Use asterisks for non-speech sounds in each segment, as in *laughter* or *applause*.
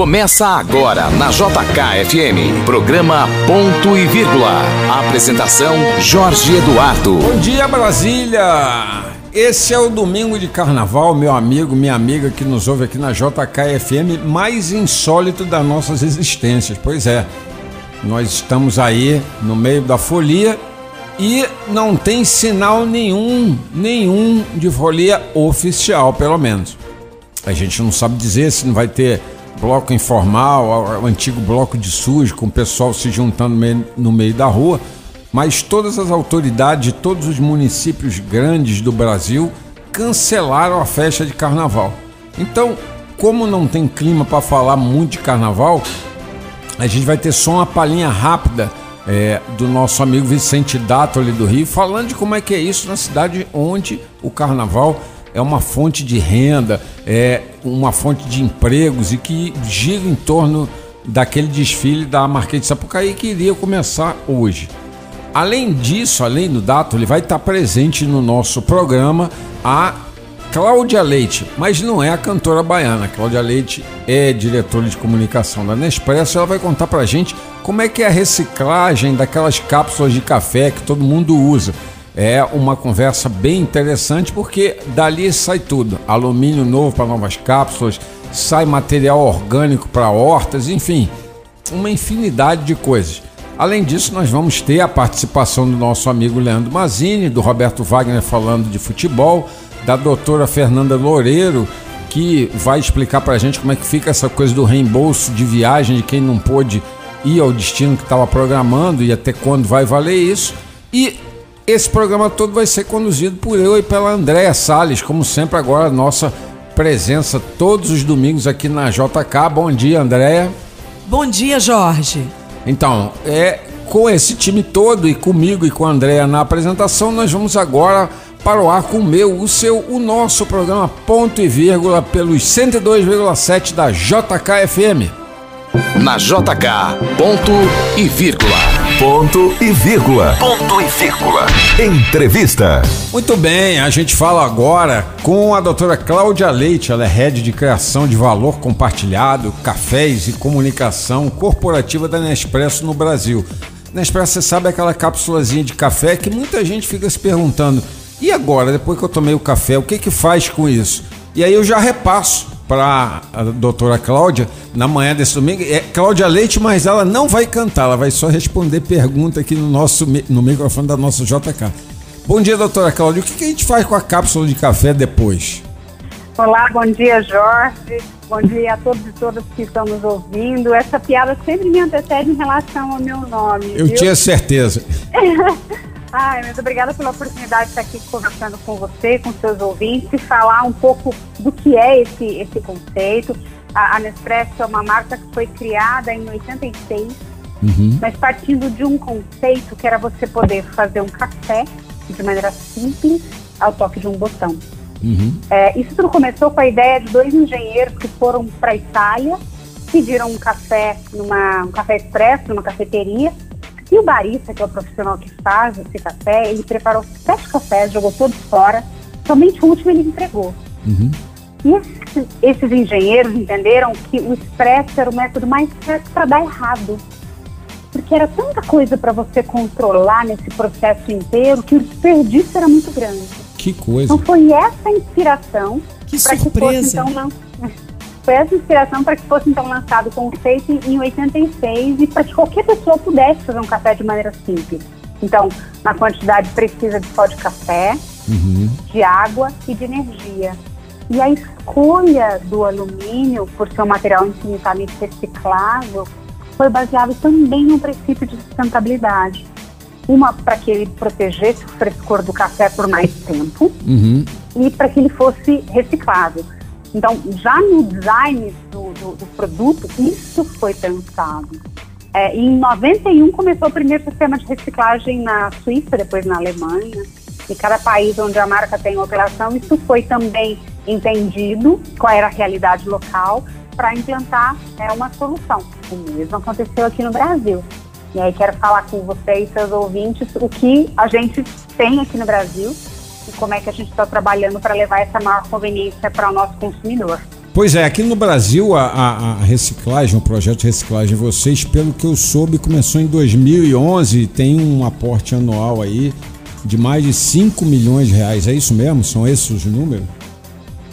Começa agora na JKFM, programa Ponto e Vírgula. Apresentação Jorge Eduardo. Bom dia, Brasília! Esse é o domingo de carnaval, meu amigo, minha amiga que nos ouve aqui na JKFM, mais insólito das nossas existências. Pois é, nós estamos aí no meio da folia e não tem sinal nenhum, nenhum de folia oficial, pelo menos. A gente não sabe dizer se não vai ter bloco informal, o antigo bloco de sujo, com o pessoal se juntando no meio da rua, mas todas as autoridades de todos os municípios grandes do Brasil cancelaram a festa de carnaval. Então, como não tem clima para falar muito de carnaval, a gente vai ter só uma palhinha rápida é, do nosso amigo Vicente Dátoli do Rio, falando de como é que é isso na cidade onde o carnaval é uma fonte de renda, é uma fonte de empregos e que gira em torno daquele desfile da Marquês de Sapucaí que iria começar hoje. Além disso, além do Dato, ele vai estar presente no nosso programa a Cláudia Leite, mas não é a cantora baiana. Cláudia Leite é diretora de comunicação da Nespresso. Ela vai contar pra gente como é que é a reciclagem daquelas cápsulas de café que todo mundo usa. É uma conversa bem interessante porque dali sai tudo: alumínio novo para novas cápsulas, sai material orgânico para hortas, enfim, uma infinidade de coisas. Além disso, nós vamos ter a participação do nosso amigo Leandro Mazini, do Roberto Wagner falando de futebol, da doutora Fernanda Loureiro, que vai explicar para a gente como é que fica essa coisa do reembolso de viagem de quem não pôde ir ao destino que estava programando e até quando vai valer isso. E esse programa todo vai ser conduzido por eu e pela Andréa Salles, como sempre agora nossa presença todos os domingos aqui na JK. Bom dia, Andréa. Bom dia, Jorge. Então, é com esse time todo e comigo e com a Andréa na apresentação, nós vamos agora para o ar com o meu, o seu, o nosso programa Ponto e Vírgula pelos 102,7 da JKFM. Na JK, ponto e vírgula. Ponto e vírgula. Ponto e vírgula. Entrevista. Muito bem, a gente fala agora com a doutora Cláudia Leite, ela é head de criação de valor compartilhado, cafés e comunicação corporativa da Nespresso no Brasil. Nespresso, você sabe aquela cápsulazinha de café que muita gente fica se perguntando: e agora, depois que eu tomei o café, o que que faz com isso? E aí eu já repasso para a doutora Cláudia na manhã desse domingo. É Cláudia Leite, mas ela não vai cantar, ela vai só responder pergunta aqui no nosso no microfone da nossa JK. Bom dia, doutora Cláudia. O que, que a gente faz com a cápsula de café depois? Olá, bom dia, Jorge. Bom dia a todos e todas que estão nos ouvindo. Essa piada sempre me antecede em relação ao meu nome. Eu viu? tinha certeza. *laughs* Ai, muito obrigada pela oportunidade de estar aqui conversando com você, com seus ouvintes, e falar um pouco do que é esse, esse conceito. A, a Nespresso é uma marca que foi criada em 86, uhum. mas partindo de um conceito que era você poder fazer um café de maneira simples ao toque de um botão. Uhum. É, isso tudo começou com a ideia de dois engenheiros que foram para a Itália, pediram um café numa um café expresso numa cafeteria e o barista, que é o profissional que faz esse café, ele preparou sete cafés, jogou todos fora, somente o último ele entregou. Uhum. E esses, esses, engenheiros entenderam que o expresso era o método mais certo para dar errado. Porque era tanta coisa para você controlar nesse processo inteiro que o desperdício era muito grande. Que coisa. Então foi essa inspiração para que fosse então foi essa inspiração para que fosse então lançado o conceito em 86 e para que qualquer pessoa pudesse fazer um café de maneira simples. Então, na quantidade precisa de só de café, uhum. de água e de energia. E a escolha do alumínio, por ser um material infinitamente reciclável, foi baseado também no princípio de sustentabilidade. Uma, para que ele protegesse o frescor do café por mais tempo uhum. e para que ele fosse reciclável. Então, já no design do, do, do produto, isso foi pensado. É, em 91 começou o primeiro sistema de reciclagem na Suíça, depois na Alemanha. E cada país onde a marca tem operação, isso foi também entendido qual era a realidade local para implantar é, uma solução. O mesmo aconteceu aqui no Brasil. E aí quero falar com vocês, seus ouvintes, o que a gente tem aqui no Brasil e como é que a gente está trabalhando para levar essa maior conveniência para o nosso consumidor. Pois é, aqui no Brasil a, a, a, reciclagem, o projeto de reciclagem de vocês, pelo que eu soube, começou em 2011 tem um aporte anual aí de mais de 5 milhões de reais. É isso mesmo? São esses os números?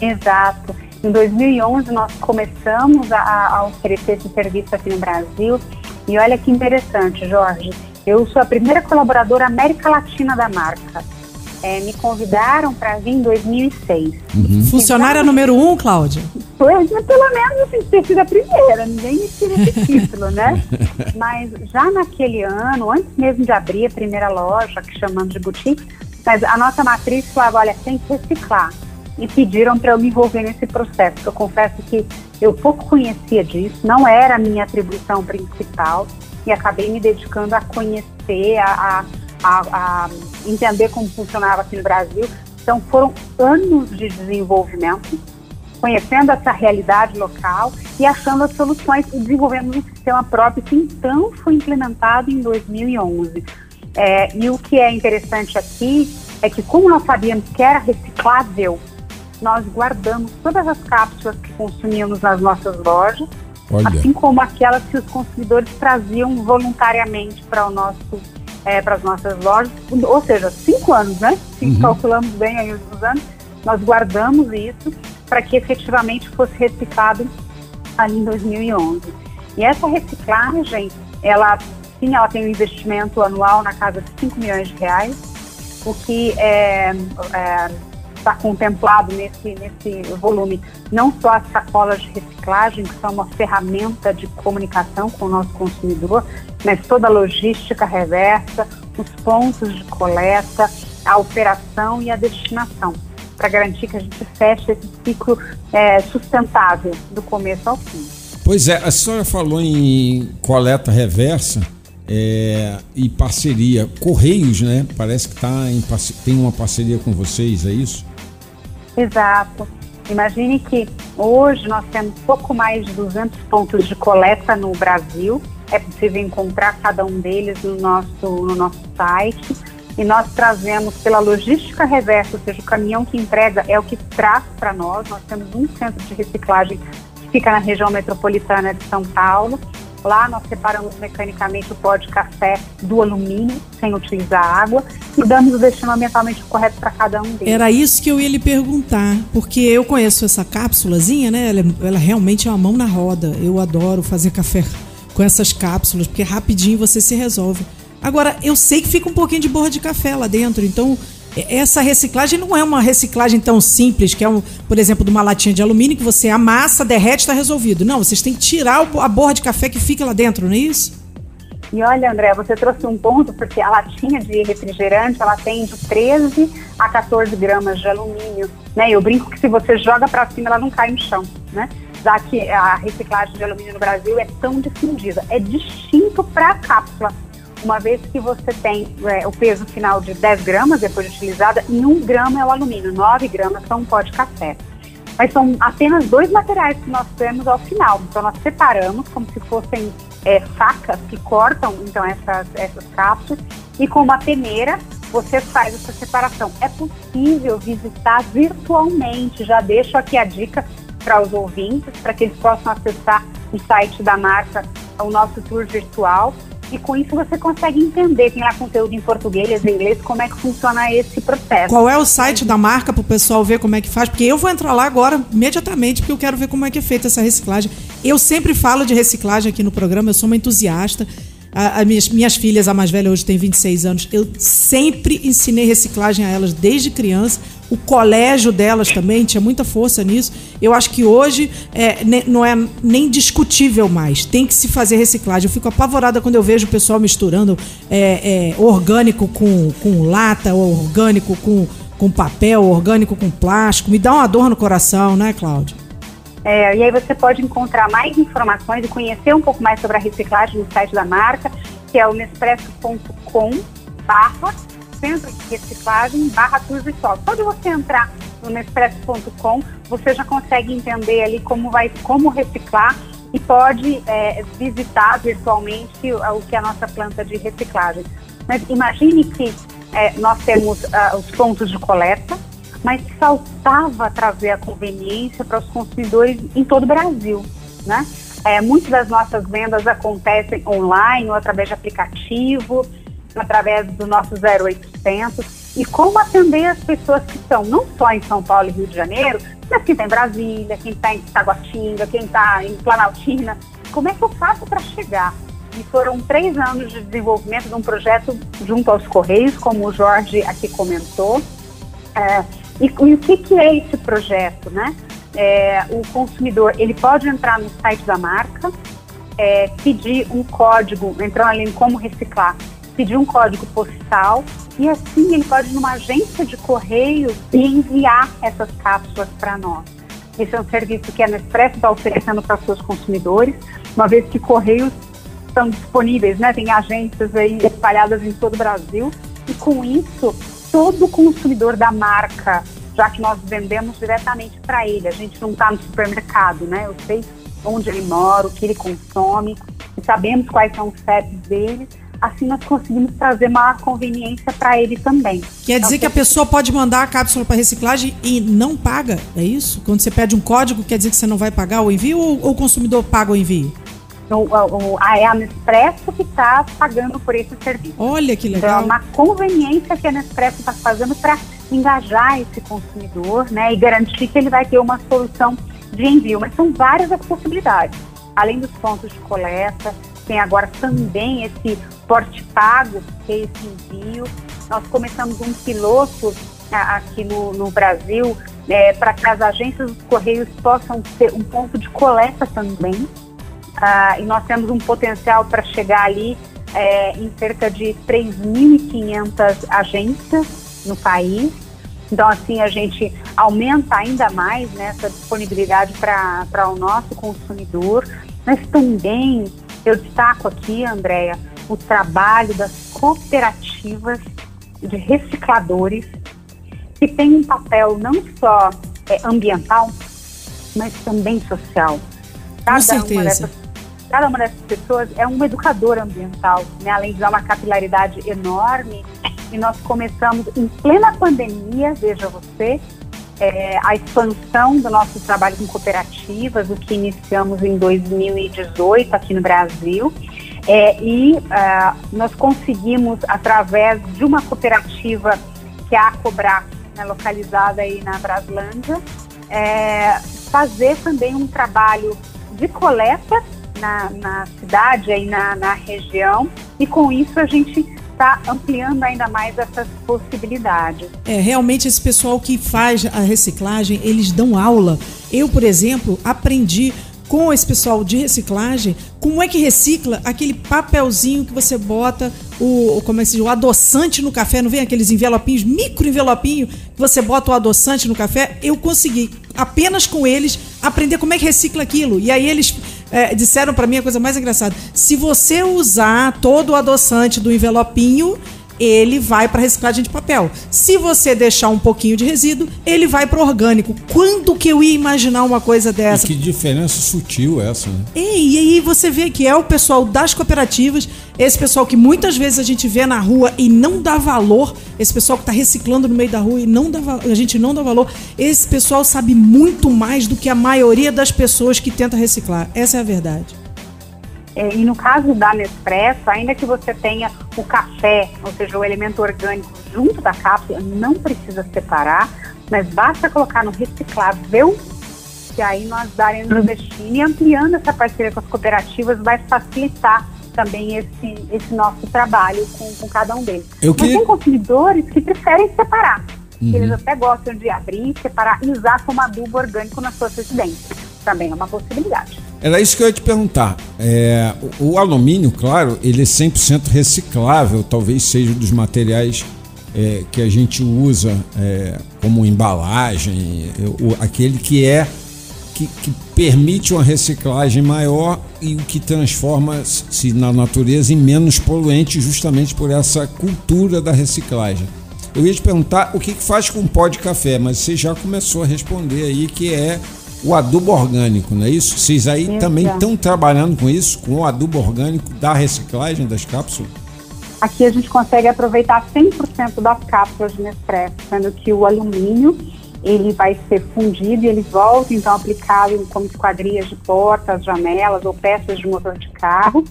Exato. Em 2011 nós começamos a, a oferecer esse serviço aqui no Brasil e olha que interessante, Jorge. Eu sou a primeira colaboradora América Latina da marca é, me convidaram para vir em 2006. Uhum. Funcionária número um, Cláudia? Pois, pelo menos assim, ter sido a primeira, ninguém me tira esse *laughs* título, né? Mas já naquele ano, antes mesmo de abrir a primeira loja, que chamamos de boutique, mas a nossa matriz falava, olha, tem que reciclar. E pediram para eu me envolver nesse processo. Eu confesso que eu pouco conhecia disso, não era a minha atribuição principal, e acabei me dedicando a conhecer, a, a a, a entender como funcionava aqui no Brasil. Então, foram anos de desenvolvimento, conhecendo essa realidade local e achando as soluções e desenvolvendo um sistema próprio que então foi implementado em 2011. É, e o que é interessante aqui é que, como nós sabíamos que era reciclável, nós guardamos todas as cápsulas que consumíamos nas nossas lojas, Olha. assim como aquelas que os consumidores traziam voluntariamente para o nosso é, para as nossas lojas, ou seja, cinco anos, né? Se uhum. calculamos bem aí os anos, nós guardamos isso para que efetivamente fosse reciclado ali em 2011. E essa reciclagem, ela sim, ela tem um investimento anual na casa de 5 milhões de reais, o que é, é está contemplado nesse, nesse volume não só as sacolas de reciclagem, que são uma ferramenta de comunicação com o nosso consumidor, mas toda a logística reversa, os pontos de coleta, a operação e a destinação, para garantir que a gente feche esse ciclo é, sustentável do começo ao fim. Pois é, a senhora falou em coleta reversa é, e parceria. Correios, né? Parece que tá em, tem uma parceria com vocês, é isso? Exato. Imagine que hoje nós temos pouco mais de 200 pontos de coleta no Brasil. É possível encontrar cada um deles no nosso, no nosso site. E nós trazemos pela logística reversa, ou seja, o caminhão que entrega é o que traz para nós. Nós temos um centro de reciclagem que fica na região metropolitana de São Paulo. Lá nós separamos mecanicamente o pó de café do alumínio, sem utilizar água, e damos o destino ambientalmente correto para cada um deles. Era isso que eu ia lhe perguntar, porque eu conheço essa cápsulazinha, né? Ela, ela realmente é uma mão na roda. Eu adoro fazer café com essas cápsulas, porque rapidinho você se resolve. Agora, eu sei que fica um pouquinho de borra de café lá dentro, então essa reciclagem não é uma reciclagem tão simples, que é, um, por exemplo, de uma latinha de alumínio que você amassa, derrete, está resolvido. Não, vocês têm que tirar a borra de café que fica lá dentro, não é isso? E olha, André, você trouxe um ponto, porque a latinha de refrigerante, ela tem de 13 a 14 gramas de alumínio, né? Eu brinco que se você joga para cima, ela não cai no chão, né? Já que a reciclagem de alumínio no Brasil é tão difundida. É distinto para a cápsula uma vez que você tem é, o peso final de 10 gramas depois de utilizada, e 1 grama é o alumínio, 9 gramas são um pó de café. Mas são apenas dois materiais que nós temos ao final. Então nós separamos como se fossem é, facas que cortam então essas, essas cápsulas e com uma peneira você faz essa separação. É possível visitar virtualmente. Já deixo aqui a dica para os ouvintes, para que eles possam acessar o site da marca, o nosso tour virtual e com isso você consegue entender, tem lá conteúdo em português e inglês, como é que funciona esse processo. Qual é o site da marca para o pessoal ver como é que faz? Porque eu vou entrar lá agora imediatamente, porque eu quero ver como é que é feita essa reciclagem. Eu sempre falo de reciclagem aqui no programa, eu sou uma entusiasta. As minhas, minhas filhas, a mais velha hoje tem 26 anos, eu sempre ensinei reciclagem a elas desde criança o colégio delas também tinha muita força nisso. Eu acho que hoje é, não é nem discutível mais. Tem que se fazer reciclagem. Eu fico apavorada quando eu vejo o pessoal misturando é, é, orgânico com, com lata, orgânico com, com papel, orgânico com plástico. Me dá uma dor no coração, né, Cláudia? É, e aí você pode encontrar mais informações e conhecer um pouco mais sobre a reciclagem no site da marca, que é o nespresso.com barra centro de reciclagem barra tour virtual. Só de você entrar no Nespresso.com, você já consegue entender ali como vai, como reciclar e pode é, visitar virtualmente o, o que é a nossa planta de reciclagem. Mas imagine que é, nós temos uh, os pontos de coleta, mas faltava trazer a conveniência para os consumidores em todo o Brasil, né? É, muitas das nossas vendas acontecem online ou através de aplicativo, através do nosso 0800. E como atender as pessoas que estão não só em São Paulo e Rio de Janeiro, mas quem está em Brasília, quem está em Taguatinga, quem está em Planaltina. Como é que eu faço para chegar? E foram três anos de desenvolvimento de um projeto junto aos Correios, como o Jorge aqui comentou. É, e, e, o que, que é esse projeto, né? É, o consumidor ele pode entrar no site da marca, é, pedir um código, entrando ali em como reciclar, pedir um código postal e assim ele pode ir numa agência de correio e enviar essas cápsulas para nós. Esse é um serviço que a Nespresso está oferecendo para seus consumidores, uma vez que correios estão disponíveis, né? Tem agências aí espalhadas em todo o Brasil e com isso todo consumidor da marca, já que nós vendemos diretamente para ele, a gente não está no supermercado, né? Eu sei onde ele mora, o que ele consome, e sabemos quais são os CEPs dele assim nós conseguimos trazer maior conveniência para ele também. Quer dizer que a pessoa pode mandar a cápsula para reciclagem e não paga, é isso? Quando você pede um código, quer dizer que você não vai pagar o envio ou, ou o consumidor paga o envio? O, o, a, é a Nespresso que está pagando por esse serviço. Olha que legal. Então, é uma conveniência que a Nespresso está fazendo para engajar esse consumidor né, e garantir que ele vai ter uma solução de envio. Mas são várias as possibilidades. Além dos pontos de coleta, tem agora também esse porte pago, que é esse envio. Nós começamos um piloto aqui no, no Brasil é, para que as agências dos Correios possam ter um ponto de coleta também. Ah, e nós temos um potencial para chegar ali é, em cerca de 3.500 agências no país. Então, assim, a gente aumenta ainda mais né, essa disponibilidade para o nosso consumidor, mas também eu destaco aqui, Andréia, o trabalho das cooperativas de recicladores, que tem um papel não só é, ambiental, mas também social. Cada Com certeza. Uma dessas, cada uma dessas pessoas é um educador ambiental, né? além de dar uma capilaridade enorme. E nós começamos em plena pandemia, veja você, é, a expansão do nosso trabalho com cooperativas, o que iniciamos em 2018 aqui no Brasil. É, e uh, nós conseguimos, através de uma cooperativa que é a Cobrar, né, localizada aí na Braslândia, é, fazer também um trabalho de coleta na, na cidade, aí na, na região, e com isso a gente está ampliando ainda mais essas possibilidades. É, realmente esse pessoal que faz a reciclagem, eles dão aula. Eu, por exemplo, aprendi com esse pessoal de reciclagem, como é que recicla aquele papelzinho que você bota o, como é que se diz, o adoçante no café, não vem aqueles envelopinhos, micro envelopinho, que você bota o adoçante no café? Eu consegui, apenas com eles, aprender como é que recicla aquilo. E aí eles é, disseram para mim a coisa mais engraçada: se você usar todo o adoçante do envelopinho, ele vai para reciclagem de papel. Se você deixar um pouquinho de resíduo, ele vai para orgânico. Quando que eu ia imaginar uma coisa dessa? E que diferença sutil essa, né? E, e aí você vê que é o pessoal das cooperativas, esse pessoal que muitas vezes a gente vê na rua e não dá valor, esse pessoal que está reciclando no meio da rua e não dá, a gente não dá valor, esse pessoal sabe muito mais do que a maioria das pessoas que tenta reciclar. Essa é a verdade. É, e no caso da Nespresso, ainda que você tenha o café, ou seja, o elemento orgânico junto da cápsula, não precisa separar, mas basta colocar no reciclável, que aí nós daremos o destino e ampliando essa parceria com as cooperativas vai facilitar também esse, esse nosso trabalho com, com cada um deles. Eu Mas tem consumidores que preferem separar. Uhum. Eles até gostam de abrir, separar e usar como adubo orgânico nas suas residências. Também é uma possibilidade. Era isso que eu ia te perguntar. É, o, o, alumínio, claro, ele é 100% reciclável, talvez seja um dos materiais é, que a gente usa é, como embalagem, o, aquele que é que, que, permite uma reciclagem maior e o que transforma-se na natureza em menos poluente, justamente por essa cultura da reciclagem. Eu ia te perguntar o que, que faz com pó de café, mas você já começou a responder aí que é o adubo orgânico, não é isso? Vocês aí também estão trabalhando com isso, com o adubo orgânico da reciclagem das cápsulas? Aqui a gente consegue aproveitar 100% das cápsulas de Nespresso, sendo que o alumínio ele vai ser fundido e ele volta então aplicado como esquadrias de portas, janelas ou peças de motor de carro.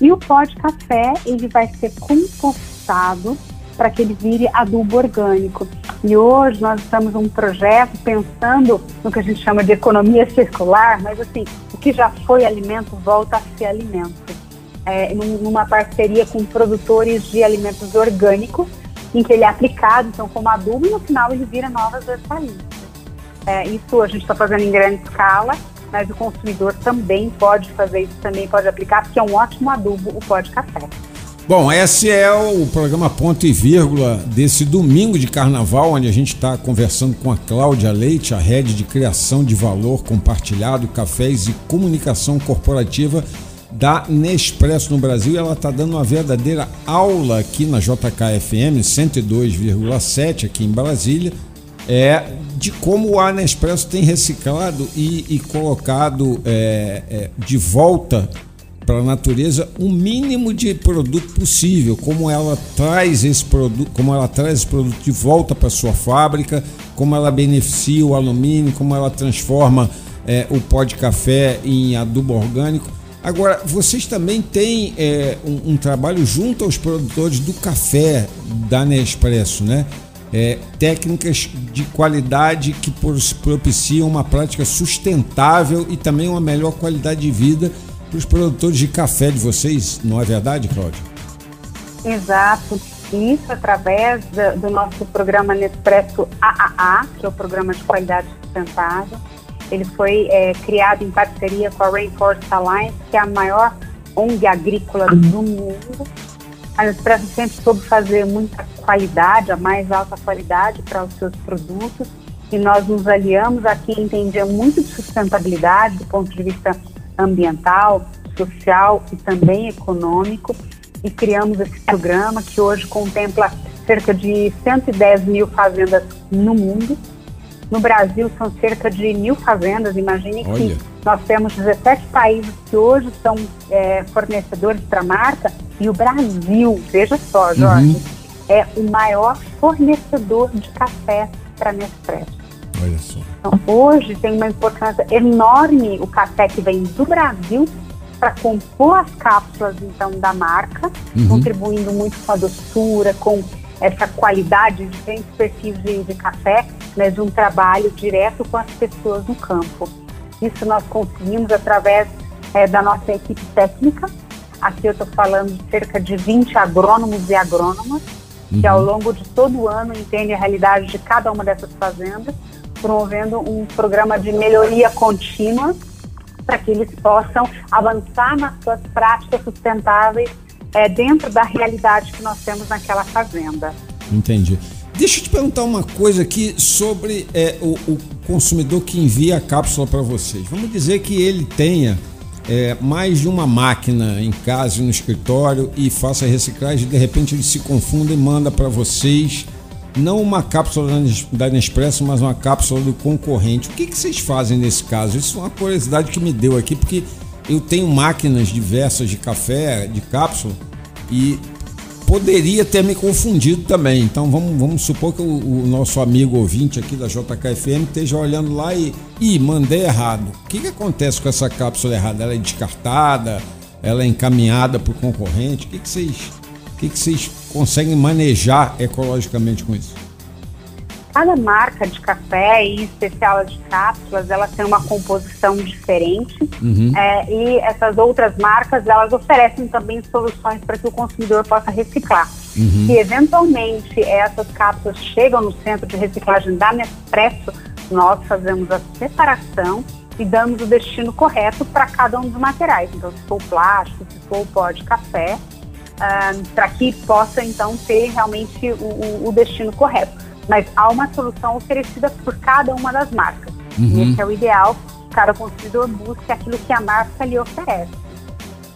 E o pó de café ele vai ser compostado para que ele vire adubo orgânico. E hoje nós estamos num projeto pensando no que a gente chama de economia circular, mas assim, o que já foi alimento volta a ser alimento. É, numa parceria com produtores de alimentos orgânicos, em que ele é aplicado, então, como adubo, e no final ele vira novas hortaliças. É, isso a gente está fazendo em grande escala, mas o consumidor também pode fazer isso, também pode aplicar, porque é um ótimo adubo o pó de café. Bom, esse é o programa Ponto e Vírgula desse domingo de carnaval, onde a gente está conversando com a Cláudia Leite, a rede de criação de valor compartilhado, cafés e comunicação corporativa da Nespresso no Brasil. Ela está dando uma verdadeira aula aqui na JKFM 102,7 aqui em Brasília, é de como a Nespresso tem reciclado e, e colocado é, é, de volta para a natureza o mínimo de produto possível, como ela traz esse produto, como ela traz esse produto de volta para sua fábrica, como ela beneficia o alumínio, como ela transforma é, o pó de café em adubo orgânico. Agora, vocês também têm é, um, um, trabalho junto aos produtores do café da Nespresso, né? É, técnicas de qualidade que propiciam uma prática sustentável e também uma melhor qualidade de vida para os produtores de café de vocês, não é verdade, Cláudia? Exato. Isso através do nosso programa Nespresso AAA, que é o Programa de Qualidade Sustentável. Ele foi é, criado em parceria com a Rainforest Alliance, que é a maior ONG agrícola do mundo. A Nespresso sempre soube fazer muita qualidade, a mais alta qualidade para os seus produtos. E nós nos aliamos a quem entendia muito de sustentabilidade do ponto de vista ambiental, social e também econômico e criamos esse programa que hoje contempla cerca de 110 mil fazendas no mundo. No Brasil são cerca de mil fazendas. Imagine Olha. que nós temos 17 países que hoje são é, fornecedores para a marca e o Brasil, veja só, Jorge, uhum. é o maior fornecedor de café para Nespresso. Olha só. Então, hoje tem uma importância enorme o café que vem do Brasil para compor as cápsulas então da marca, uhum. contribuindo muito com a doçura, com essa qualidade de diferentes perfis de, de café, mas de um trabalho direto com as pessoas no campo. Isso nós conseguimos através é, da nossa equipe técnica. Aqui eu estou falando de cerca de 20 agrônomos e agrônomas, uhum. que ao longo de todo o ano entendem a realidade de cada uma dessas fazendas promovendo um programa de melhoria contínua para que eles possam avançar nas suas práticas sustentáveis é, dentro da realidade que nós temos naquela fazenda. Entendi. Deixa eu te perguntar uma coisa aqui sobre é, o, o, consumidor que envia a cápsula para vocês. Vamos dizer que ele tenha é, mais de uma máquina em casa no escritório e faça reciclagem, de repente ele se confunde e manda para vocês não uma cápsula da Nespresso, mas uma cápsula do concorrente. O que, que vocês fazem nesse caso? Isso é uma curiosidade que me deu aqui, porque eu tenho máquinas diversas de café, de cápsula, e poderia ter me confundido também. Então vamos, vamos supor que o, o nosso amigo ouvinte aqui da JKFM esteja olhando lá e, e mandei errado. O que, que acontece com essa cápsula errada? Ela é descartada? Ela é encaminhada para o concorrente? O que, que vocês que, que vocês conseguem manejar ecologicamente com isso? Cada marca de café, e em especial de cápsulas, ela tem uma composição diferente. Uhum. É, e essas outras marcas, elas oferecem também soluções para que o consumidor possa reciclar. Uhum. Se eventualmente essas cápsulas chegam no centro de reciclagem da Nespresso, nós fazemos a separação e damos o destino correto para cada um dos materiais. Então, se for plástico, se for o pó de café, para que possa então ter realmente o, o, destino correto. Mas há uma solução oferecida por cada uma das marcas. Uhum. E esse é o ideal, cada consumidor busca aquilo que a marca lhe oferece.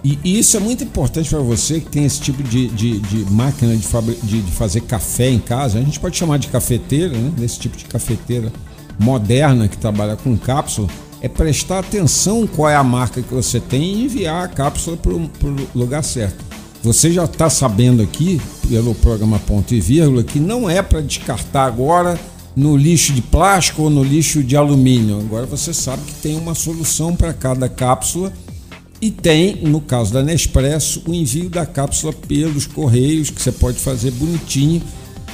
E, e isso é muito importante para você que tem esse tipo de, de, de máquina de, de, de, fazer café em casa. A gente pode chamar de cafeteira, né? Desse tipo de cafeteira moderna que trabalha com cápsula. É prestar atenção qual é a marca que você tem e enviar a cápsula para o lugar certo. Você já está sabendo aqui, pelo programa Ponto e Vírgula, que não é para descartar agora no lixo de plástico ou no lixo de alumínio. Agora você sabe que tem uma solução para cada cápsula e tem, no caso da Nespresso, o envio da cápsula pelos correios, que você pode fazer bonitinho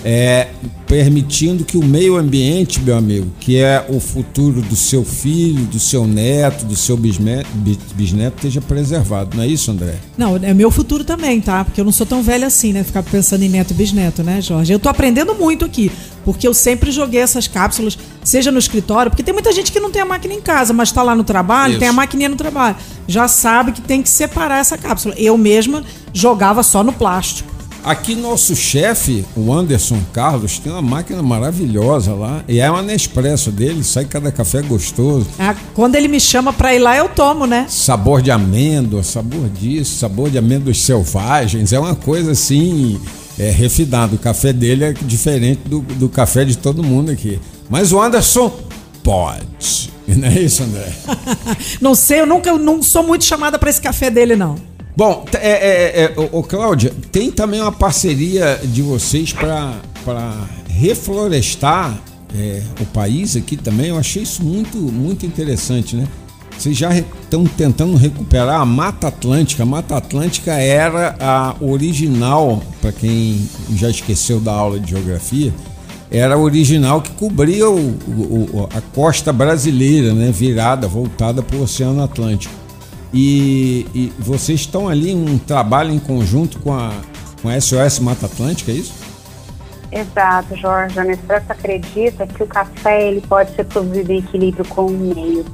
é, permitindo que o meio ambiente, meu amigo, que é o futuro do seu filho, do seu neto, do seu bisneto, bisneto, esteja preservado. Não é isso, André? Não, é meu futuro também, tá? Porque eu não sou tão velha assim, né? Ficar pensando em neto e bisneto, né, Jorge? Eu tô aprendendo muito aqui, porque eu sempre joguei essas cápsulas, seja no escritório, porque tem muita gente que não tem a máquina em casa, mas está lá no trabalho, isso. tem a maquininha no trabalho. Já sabe que tem que separar essa cápsula. Eu mesma jogava só no plástico. Aqui nosso chefe, o Anderson Carlos, tem uma máquina maravilhosa lá. E é uma Nespresso dele, sai cada café gostoso. Ah, quando ele me chama pra ir lá, eu tomo, né? Sabor de amêndoa, sabor disso, sabor de amêndoas selvagens. É uma coisa assim, é, refinado. O café dele é diferente do, do café de todo mundo aqui. Mas o Anderson pode. *laughs* Não é isso, André? *laughs* não sei, eu nunca não sou muito chamada para esse café dele, não. Bom, é, é, é, o, Cláudia, tem também uma parceria de vocês para reflorestar é, o país aqui também. Eu achei isso muito, muito interessante, né? Vocês já estão tentando recuperar a Mata Atlântica. A Mata Atlântica era a original, para quem já esqueceu da aula de geografia, era a original que cobria o, o, a costa brasileira, né? virada, voltada para o Oceano Atlântico. E, e vocês estão ali em um trabalho em conjunto com a, com a SOS Mata Atlântica, é isso? Exato, Jorge. A Nespresso acredita que o café ele pode ser produzido em equilíbrio com o meio.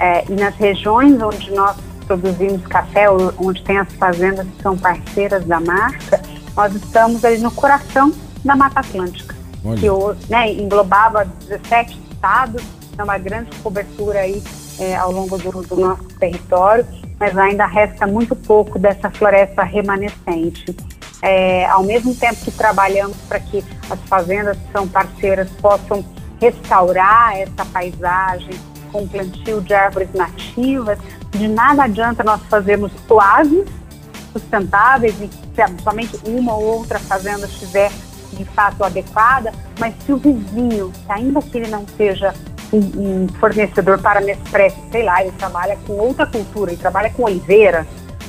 É, e nas regiões onde nós produzimos café, onde tem as fazendas que são parceiras da marca, nós estamos ali no coração da Mata Atlântica, Olha. que né, englobava 17 estados, é uma grande cobertura aí é, ao longo do, do nosso território, mas ainda resta muito pouco dessa floresta remanescente. É, ao mesmo tempo que trabalhamos para que as fazendas que são parceiras possam restaurar essa paisagem com plantio de árvores nativas, de nada adianta nós fazermos oásis sustentáveis e se somente uma ou outra fazenda estiver de fato adequada, mas se o vizinho, ainda que ele não seja um, um fornecedor para Nespresso, sei lá, ele trabalha com outra cultura, ele trabalha com oliveira,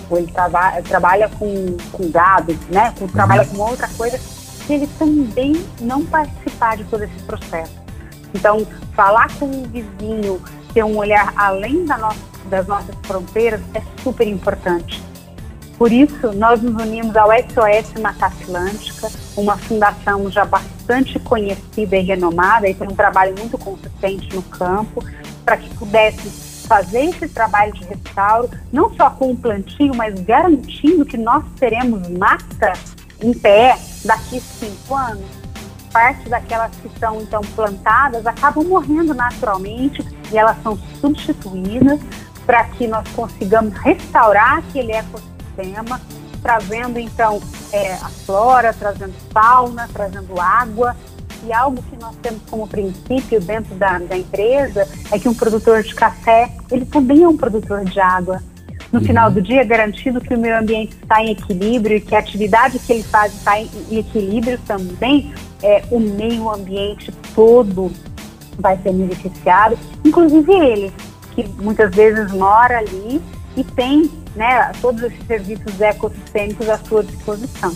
ou ele traba, trabalha com, com gado, né? Trabalha uhum. com outra coisa, se ele também não participar de todo esse processo. Então, falar com o vizinho, ter um olhar além da nossa, das nossas fronteiras é super importante. Por isso, nós nos unimos ao SOS Mata Atlântica, uma fundação já bastante conhecida e renomada, e tem um trabalho muito consistente no campo, para que pudesse fazer esse trabalho de restauro, não só com o plantio, mas garantindo que nós teremos mata em pé daqui cinco anos. Parte daquelas que são então plantadas acabam morrendo naturalmente e elas são substituídas para que nós consigamos restaurar aquele ecossistema ecossistema, trazendo então é, a flora, trazendo fauna, trazendo água. E algo que nós temos como princípio dentro da, da empresa é que um produtor de café, ele também é um produtor de água. No uhum. final do dia, garantindo que o meio ambiente está em equilíbrio e que a atividade que ele faz está em, em equilíbrio também, é, o meio ambiente todo vai ser beneficiado, inclusive ele, que muitas vezes mora ali e tem né, todos esses serviços ecossistêmicos à sua disposição.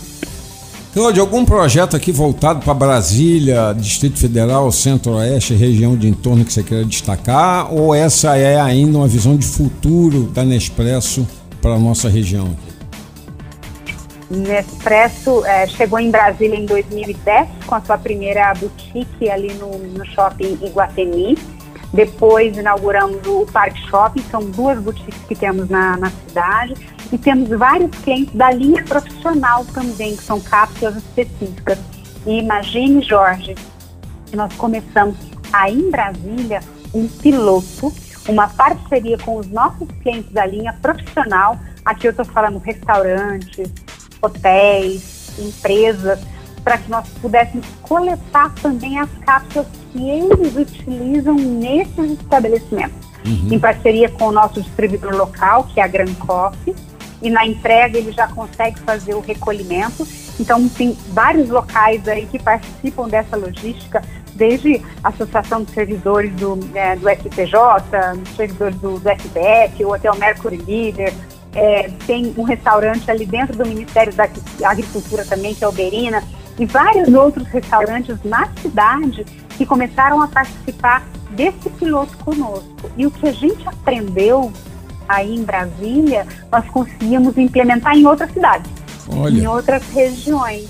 Cláudio, algum projeto aqui voltado para Brasília, Distrito Federal, Centro-Oeste, região de entorno que você queira destacar? Ou essa é ainda uma visão de futuro da Nespresso para a nossa região? Nespresso é, chegou em Brasília em 2010 com a sua primeira boutique ali no, no shopping Iguatemi. Depois inauguramos o Park Shopping, são duas boutiques que temos na, na cidade. E temos vários clientes da linha profissional também, que são cápsulas específicas. E imagine, Jorge, que nós começamos aí em Brasília um piloto, uma parceria com os nossos clientes da linha profissional. Aqui eu estou falando restaurantes, hotéis, empresas, para que nós pudéssemos coletar também as cápsulas que eles utilizam nesses estabelecimentos, uhum. em parceria com o nosso distribuidor local, que é a Gran Coffee, e na entrega ele já consegue fazer o recolhimento. Então tem vários locais aí que participam dessa logística desde a Associação dos Servidores do, é, do STJ, servidores do, do STF, ou até o Mercury Leader, é, tem um restaurante ali dentro do Ministério da Agricultura também, que é o Berina, e vários outros restaurantes na cidade que começaram a participar desse piloto conosco. E o que a gente aprendeu aí em Brasília, nós conseguimos implementar em outras cidades, Olha. em outras regiões,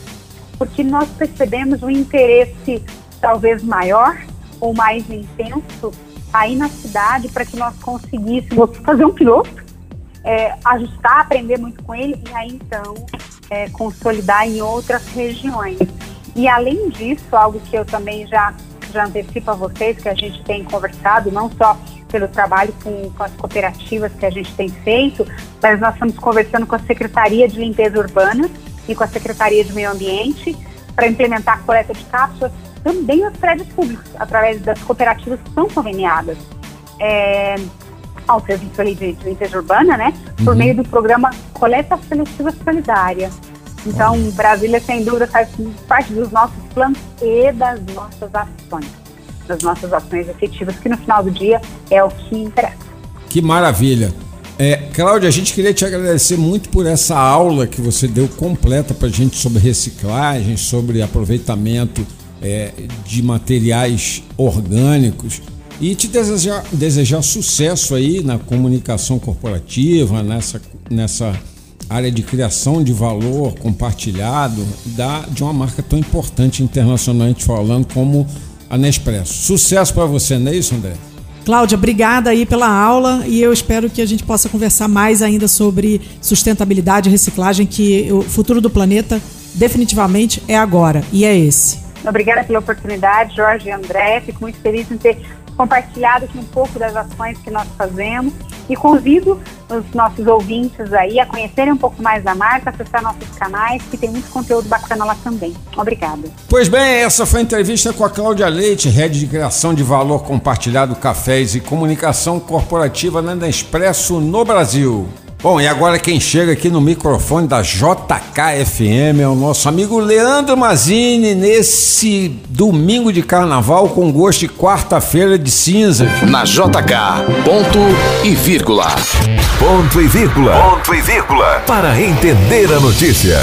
porque nós percebemos um interesse talvez maior ou mais intenso aí na cidade para que nós conseguíssemos fazer um piloto, é, ajustar, aprender muito com ele e aí então é, consolidar em outras regiões. E além disso, algo que eu também já, já antecipo a vocês, que a gente tem conversado, não só pelo trabalho com, com, as cooperativas que a gente tem feito, mas nós estamos conversando com a Secretaria de Limpeza Urbana e com a Secretaria de Meio Ambiente para implementar a coleta de cápsulas também nos prédios públicos, através das cooperativas que são conveniadas é, ao Serviço de, de Limpeza Urbana, né, por uhum. meio do programa Coleta Seletiva Solidária. Então, Brasília, sem dúvida, faz parte dos nossos planos e das nossas ações das nossas ações efetivas, que no final do dia é o que interessa. Que maravilha! É, Cláudia, a gente queria te agradecer muito por essa aula que você deu completa para a gente sobre reciclagem, sobre aproveitamento é, de materiais orgânicos e te desejar, desejar sucesso aí na comunicação corporativa, nessa, nessa área de criação de valor compartilhado da, de uma marca tão importante internacionalmente falando como a Nespresso. Sucesso para você, não é isso, André? Cláudia, obrigada aí pela aula e eu espero que a gente possa conversar mais ainda sobre sustentabilidade e reciclagem, que o futuro do planeta definitivamente é agora e é esse. Obrigada pela oportunidade, Jorge e André. Fico muito feliz em ter compartilhado aqui um pouco das ações que nós fazemos e convido os nossos ouvintes aí a conhecerem um pouco mais da marca, acessar nossos canais, que tem muito conteúdo bacana lá também. Obrigada. Pois bem, essa foi a entrevista com a Cláudia Leite, Head de Criação de Valor Compartilhado Cafés e Comunicação Corporativa na Nespresso no Brasil. Bom, e agora quem chega aqui no microfone da JKFM é o nosso amigo Leandro Mazini, nesse domingo de carnaval com gosto de quarta-feira de cinzas. Na JK, ponto e vírgula. Ponto e vírgula. Ponto e vírgula. Para entender a notícia.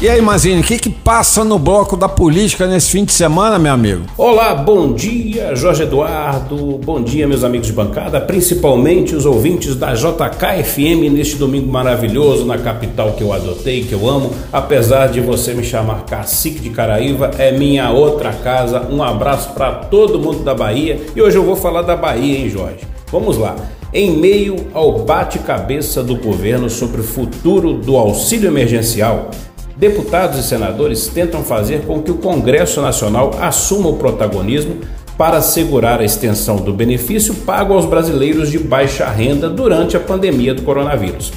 E aí, Mazini, o que, que passa no bloco da política nesse fim de semana, meu amigo? Olá, bom dia, Jorge Eduardo. Bom dia, meus amigos de bancada, principalmente os ouvintes da JKFM neste domingo maravilhoso na capital que eu adotei, que eu amo. Apesar de você me chamar Cacique de Caraíva, é minha outra casa. Um abraço para todo mundo da Bahia. E hoje eu vou falar da Bahia, hein, Jorge? Vamos lá. Em meio ao bate-cabeça do governo sobre o futuro do auxílio emergencial, Deputados e senadores tentam fazer com que o Congresso Nacional assuma o protagonismo para assegurar a extensão do benefício pago aos brasileiros de baixa renda durante a pandemia do coronavírus.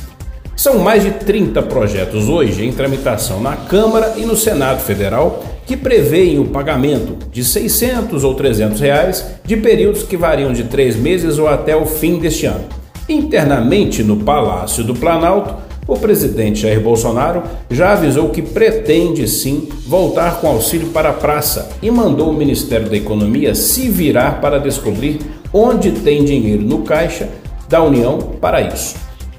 São mais de 30 projetos hoje em tramitação na Câmara e no Senado Federal que prevêem o pagamento de 600 ou 300 reais de períodos que variam de três meses ou até o fim deste ano. Internamente no Palácio do Planalto, o presidente Jair Bolsonaro já avisou que pretende sim voltar com auxílio para a praça e mandou o Ministério da Economia se virar para descobrir onde tem dinheiro no caixa da União para isso.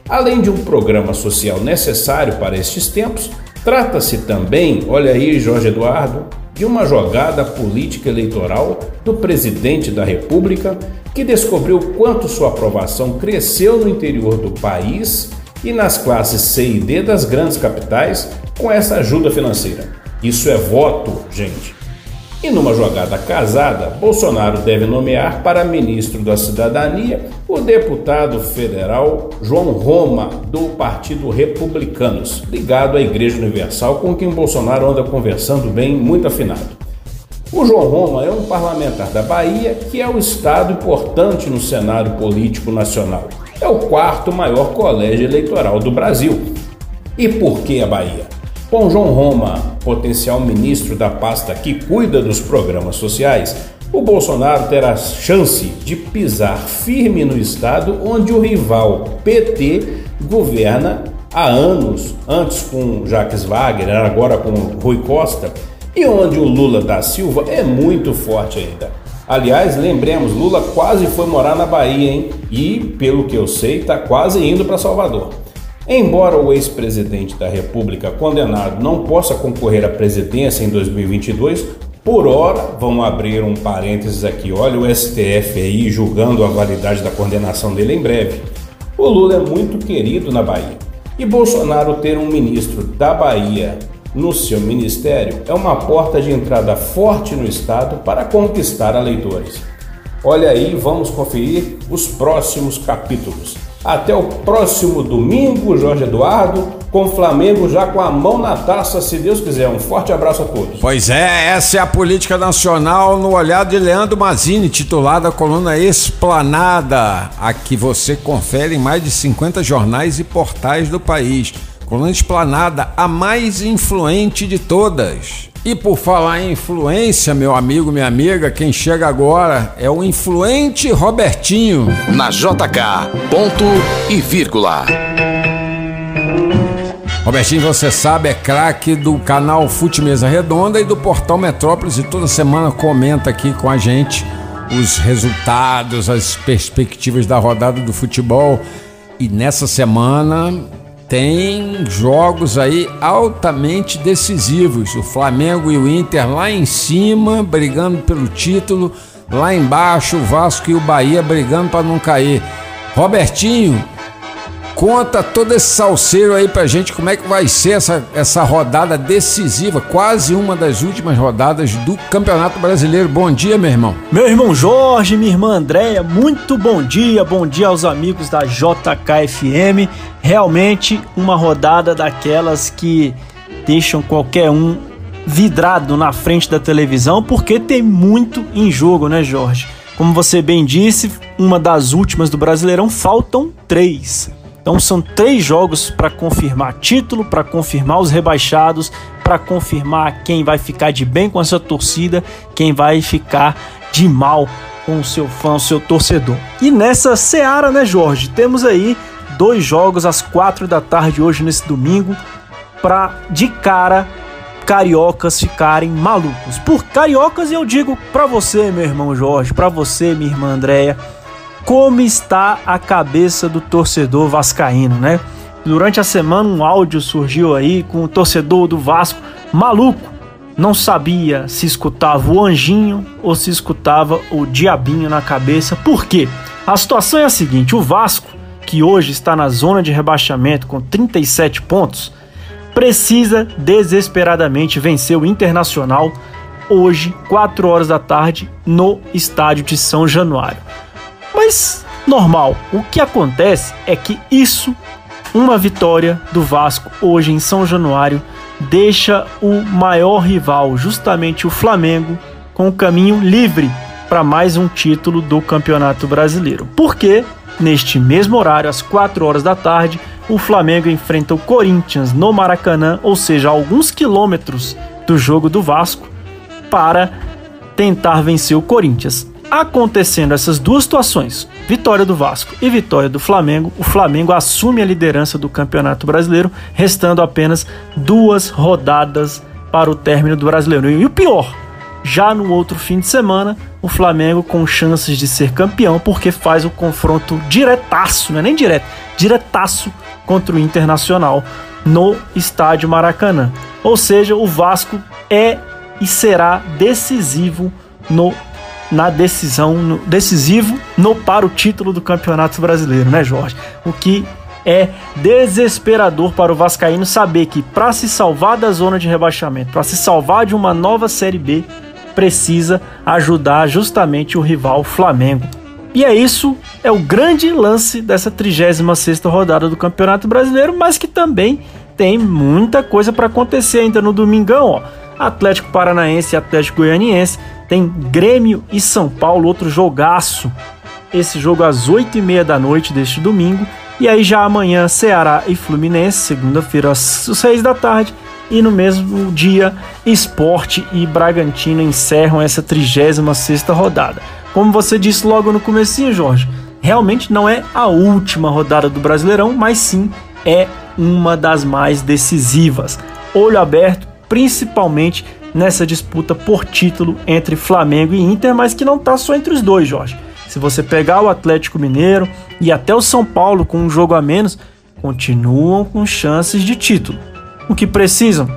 Além de um programa social necessário para estes tempos, trata-se também, olha aí, Jorge Eduardo, de uma jogada política eleitoral do presidente da República que descobriu quanto sua aprovação cresceu no interior do país e nas classes C e D das grandes capitais com essa ajuda financeira. Isso é voto, gente. E numa jogada casada, Bolsonaro deve nomear para ministro da Cidadania o deputado federal João Roma, do Partido Republicanos, ligado à Igreja Universal, com quem Bolsonaro anda conversando bem, muito afinado. O João Roma é um parlamentar da Bahia, que é um estado importante no cenário político nacional é o quarto maior colégio eleitoral do Brasil. E por que a Bahia? Com João Roma, potencial ministro da pasta que cuida dos programas sociais, o Bolsonaro terá chance de pisar firme no estado onde o rival PT governa há anos, antes com Jacques Wagner, agora com Rui Costa, e onde o Lula da Silva é muito forte ainda. Aliás, lembremos, Lula quase foi morar na Bahia, hein? E, pelo que eu sei, está quase indo para Salvador. Embora o ex-presidente da República condenado não possa concorrer à presidência em 2022, por hora, vamos abrir um parênteses aqui, olha o STF aí julgando a validade da condenação dele em breve. O Lula é muito querido na Bahia. E Bolsonaro ter um ministro da Bahia no seu ministério é uma porta de entrada forte no Estado para conquistar eleitores. Olha aí, vamos conferir os próximos capítulos. Até o próximo domingo, Jorge Eduardo, com o Flamengo já com a mão na taça, se Deus quiser. Um forte abraço a todos. Pois é, essa é a política nacional no olhar de Leandro Mazini, titulada Coluna Esplanada. Aqui você confere em mais de 50 jornais e portais do país. Coluna Esplanada, a mais influente de todas. E por falar em influência, meu amigo, minha amiga, quem chega agora é o influente Robertinho. Na JK, ponto e vírgula. Robertinho, você sabe, é craque do canal Fute Mesa Redonda e do Portal Metrópolis e toda semana comenta aqui com a gente os resultados, as perspectivas da rodada do futebol. E nessa semana tem jogos aí altamente decisivos. O Flamengo e o Inter lá em cima, brigando pelo título. Lá embaixo, o Vasco e o Bahia brigando para não cair. Robertinho, conta todo esse salseiro aí pra gente, como é que vai ser essa, essa rodada decisiva, quase uma das últimas rodadas do Campeonato Brasileiro. Bom dia, meu irmão. Meu irmão Jorge, minha irmã Andréia, muito bom dia, bom dia aos amigos da JKFM. Realmente uma rodada daquelas que deixam qualquer um vidrado na frente da televisão, porque tem muito em jogo, né, Jorge? Como você bem disse, uma das últimas do Brasileirão, faltam três. Então são três jogos para confirmar título, para confirmar os rebaixados, para confirmar quem vai ficar de bem com a sua torcida, quem vai ficar de mal com o seu fã, o seu torcedor. E nessa seara, né, Jorge? Temos aí dois jogos às quatro da tarde hoje nesse domingo para de cara cariocas ficarem malucos. Por cariocas eu digo para você, meu irmão Jorge, para você, minha irmã Andréia como está a cabeça do torcedor vascaíno, né? Durante a semana um áudio surgiu aí com o torcedor do Vasco maluco, não sabia se escutava o anjinho ou se escutava o diabinho na cabeça. Por quê? A situação é a seguinte: o Vasco, que hoje está na zona de rebaixamento com 37 pontos, precisa desesperadamente vencer o Internacional hoje, 4 horas da tarde, no estádio de São Januário. Mas normal, o que acontece é que isso, uma vitória do Vasco hoje em São Januário, deixa o maior rival, justamente o Flamengo, com o caminho livre para mais um título do Campeonato Brasileiro. Porque neste mesmo horário, às 4 horas da tarde, o Flamengo enfrenta o Corinthians no Maracanã, ou seja, alguns quilômetros do jogo do Vasco, para tentar vencer o Corinthians. Acontecendo essas duas situações, vitória do Vasco e vitória do Flamengo, o Flamengo assume a liderança do Campeonato Brasileiro, restando apenas duas rodadas para o término do Brasileiro. E o pior, já no outro fim de semana, o Flamengo com chances de ser campeão, porque faz o confronto diretaço, não é nem direto, diretaço contra o Internacional no estádio Maracanã. Ou seja, o Vasco é e será decisivo no na decisão no, decisivo no para o título do Campeonato Brasileiro, né, Jorge? O que é desesperador para o vascaíno saber que para se salvar da zona de rebaixamento, para se salvar de uma nova Série B, precisa ajudar justamente o rival Flamengo. E é isso, é o grande lance dessa 36ª rodada do Campeonato Brasileiro, mas que também tem muita coisa para acontecer ainda no domingão, ó. Atlético Paranaense e Atlético Goianiense tem Grêmio e São Paulo, outro jogaço. Esse jogo às 8h30 da noite deste domingo. E aí já amanhã Ceará e Fluminense, segunda-feira às 6 da tarde. E no mesmo dia, Esporte e Bragantino encerram essa 36 rodada. Como você disse logo no comecinho, Jorge, realmente não é a última rodada do Brasileirão, mas sim é uma das mais decisivas. Olho aberto, principalmente nessa disputa por título entre Flamengo e Inter, mas que não está só entre os dois, Jorge. Se você pegar o Atlético Mineiro e até o São Paulo com um jogo a menos, continuam com chances de título. O que precisam?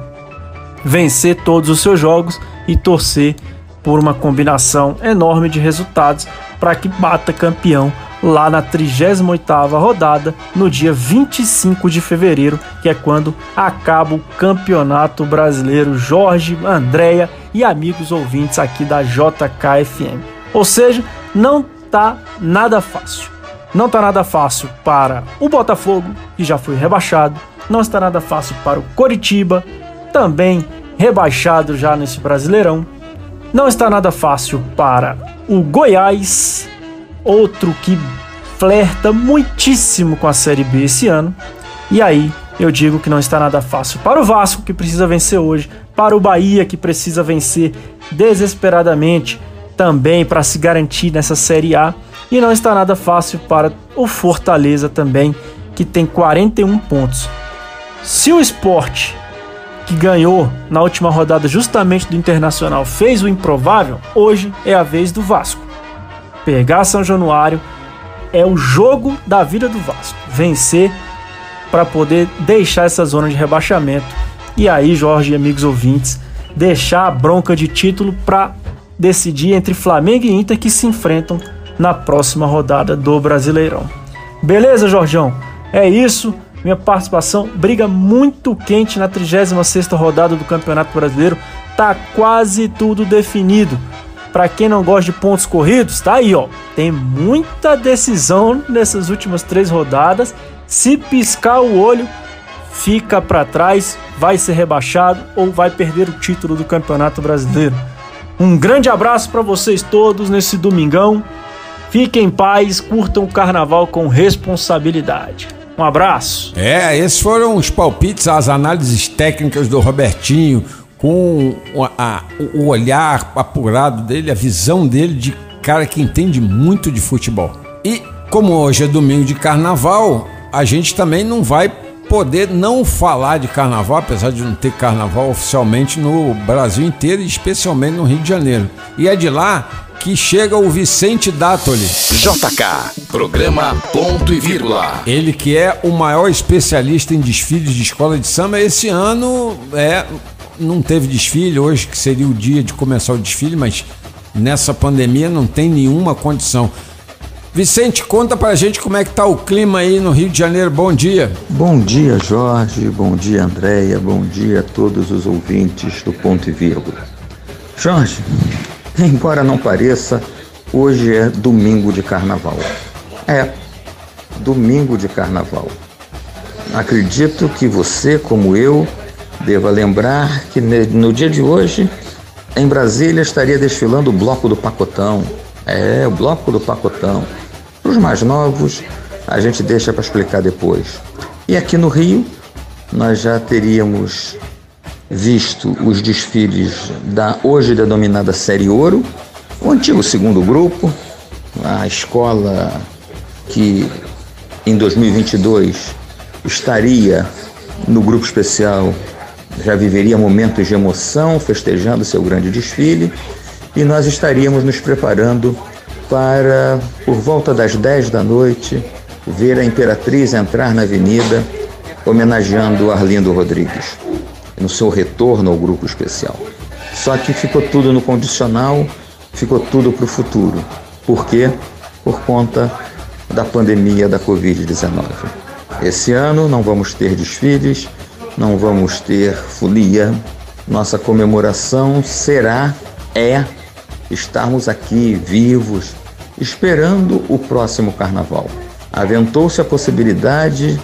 Vencer todos os seus jogos e torcer por uma combinação enorme de resultados para que bata campeão lá na 38ª rodada, no dia 25 de fevereiro, que é quando acaba o Campeonato Brasileiro Jorge, Andréia e amigos ouvintes aqui da JKFM. Ou seja, não tá nada fácil. Não tá nada fácil para o Botafogo, que já foi rebaixado, não está nada fácil para o Coritiba, também rebaixado já nesse Brasileirão. Não está nada fácil para o Goiás, outro que flerta muitíssimo com a Série B esse ano. E aí eu digo que não está nada fácil para o Vasco, que precisa vencer hoje, para o Bahia, que precisa vencer desesperadamente também para se garantir nessa Série A. E não está nada fácil para o Fortaleza também, que tem 41 pontos. Se o esporte, que ganhou na última rodada justamente do Internacional, fez o improvável, hoje é a vez do Vasco pegar São Januário é o jogo da vida do Vasco. Vencer para poder deixar essa zona de rebaixamento. E aí, Jorge e amigos ouvintes, deixar a bronca de título para decidir entre Flamengo e Inter que se enfrentam na próxima rodada do Brasileirão. Beleza, Jorgão? É isso. Minha participação briga muito quente na 36ª rodada do Campeonato Brasileiro. Tá quase tudo definido. Para quem não gosta de pontos corridos, tá aí, ó. Tem muita decisão nessas últimas três rodadas. Se piscar o olho, fica para trás, vai ser rebaixado ou vai perder o título do Campeonato Brasileiro. Um grande abraço para vocês todos nesse domingão. Fiquem em paz, curtam o carnaval com responsabilidade. Um abraço. É, esses foram os palpites, as análises técnicas do Robertinho com a, o olhar apurado dele, a visão dele de cara que entende muito de futebol. E como hoje é domingo de carnaval, a gente também não vai poder não falar de carnaval, apesar de não ter carnaval oficialmente no Brasil inteiro, e especialmente no Rio de Janeiro. E é de lá que chega o Vicente Dátoli. JK, programa ponto e vírgula. Ele que é o maior especialista em desfiles de escola de samba, esse ano é não teve desfile hoje, que seria o dia de começar o desfile, mas nessa pandemia não tem nenhuma condição. Vicente, conta pra gente como é que tá o clima aí no Rio de Janeiro. Bom dia. Bom dia, Jorge. Bom dia, Andréia. Bom dia a todos os ouvintes do Ponto e Vírgula. Jorge, *laughs* embora não pareça, hoje é domingo de carnaval. É, domingo de carnaval. Acredito que você, como eu, Deva lembrar que no dia de hoje, em Brasília, estaria desfilando o Bloco do Pacotão. É, o Bloco do Pacotão. Para os mais novos, a gente deixa para explicar depois. E aqui no Rio, nós já teríamos visto os desfiles da hoje denominada Série Ouro, o antigo segundo grupo, a escola que em 2022 estaria no grupo especial já viveria momentos de emoção, festejando seu grande desfile, e nós estaríamos nos preparando para, por volta das 10 da noite, ver a Imperatriz entrar na avenida, homenageando Arlindo Rodrigues, no seu retorno ao grupo especial. Só que ficou tudo no condicional, ficou tudo para o futuro. Por quê? Por conta da pandemia da Covid-19. Esse ano não vamos ter desfiles, não vamos ter folia. Nossa comemoração será, é, estarmos aqui vivos, esperando o próximo carnaval. Aventou-se a possibilidade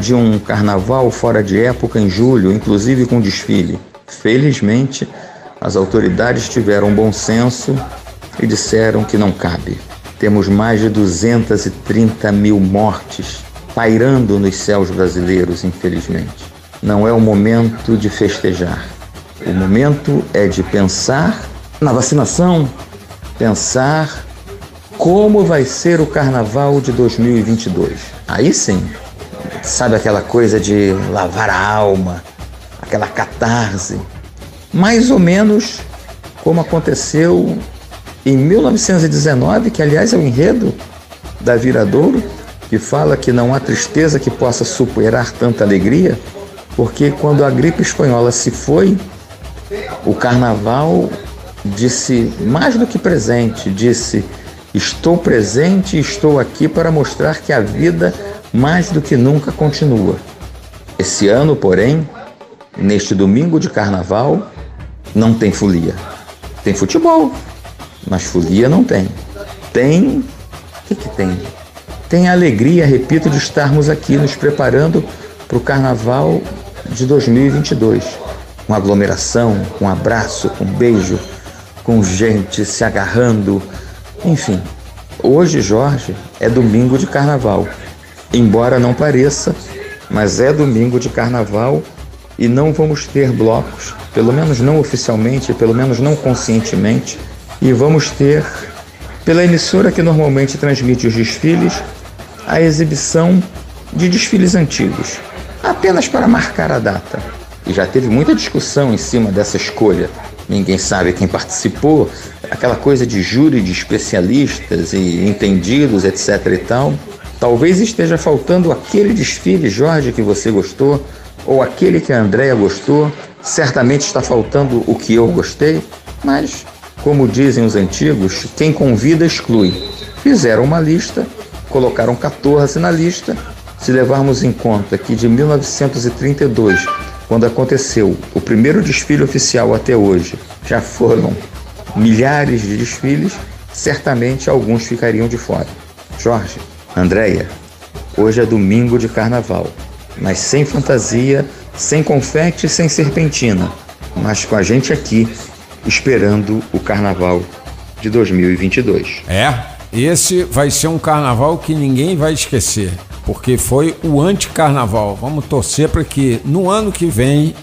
de um carnaval fora de época em julho, inclusive com desfile. Felizmente, as autoridades tiveram bom senso e disseram que não cabe. Temos mais de 230 mil mortes pairando nos céus brasileiros, infelizmente não é o momento de festejar. O momento é de pensar na vacinação, pensar como vai ser o carnaval de 2022. Aí sim, sabe aquela coisa de lavar a alma, aquela catarse. mais ou menos como aconteceu em 1919, que aliás é o enredo da Viradouro, que fala que não há tristeza que possa superar tanta alegria, porque quando a gripe espanhola se foi, o carnaval disse mais do que presente, disse: Estou presente e estou aqui para mostrar que a vida mais do que nunca continua. Esse ano, porém, neste domingo de carnaval, não tem folia. Tem futebol, mas folia não tem. Tem. O que, que tem? Tem a alegria, repito, de estarmos aqui nos preparando para o carnaval de 2022. Com aglomeração, com abraço, com beijo, com gente se agarrando. Enfim, hoje, Jorge, é domingo de carnaval. Embora não pareça, mas é domingo de carnaval e não vamos ter blocos, pelo menos não oficialmente, pelo menos não conscientemente, e vamos ter, pela emissora que normalmente transmite os desfiles, a exibição de desfiles antigos, apenas para marcar a data. E já teve muita discussão em cima dessa escolha. Ninguém sabe quem participou, aquela coisa de júri de especialistas e entendidos, etc e tal. Talvez esteja faltando aquele desfile, Jorge, que você gostou, ou aquele que a Andrea gostou. Certamente está faltando o que eu gostei, mas, como dizem os antigos, quem convida exclui. Fizeram uma lista, colocaram 14 na lista. Se levarmos em conta que de 1932 quando aconteceu o primeiro desfile oficial até hoje, já foram milhares de desfiles, certamente alguns ficariam de fora. Jorge, Andréia, hoje é domingo de carnaval, mas sem fantasia, sem confete, sem serpentina, mas com a gente aqui esperando o carnaval de 2022. É, esse vai ser um carnaval que ninguém vai esquecer porque foi o anticarnaval. Vamos torcer para que no ano que vem,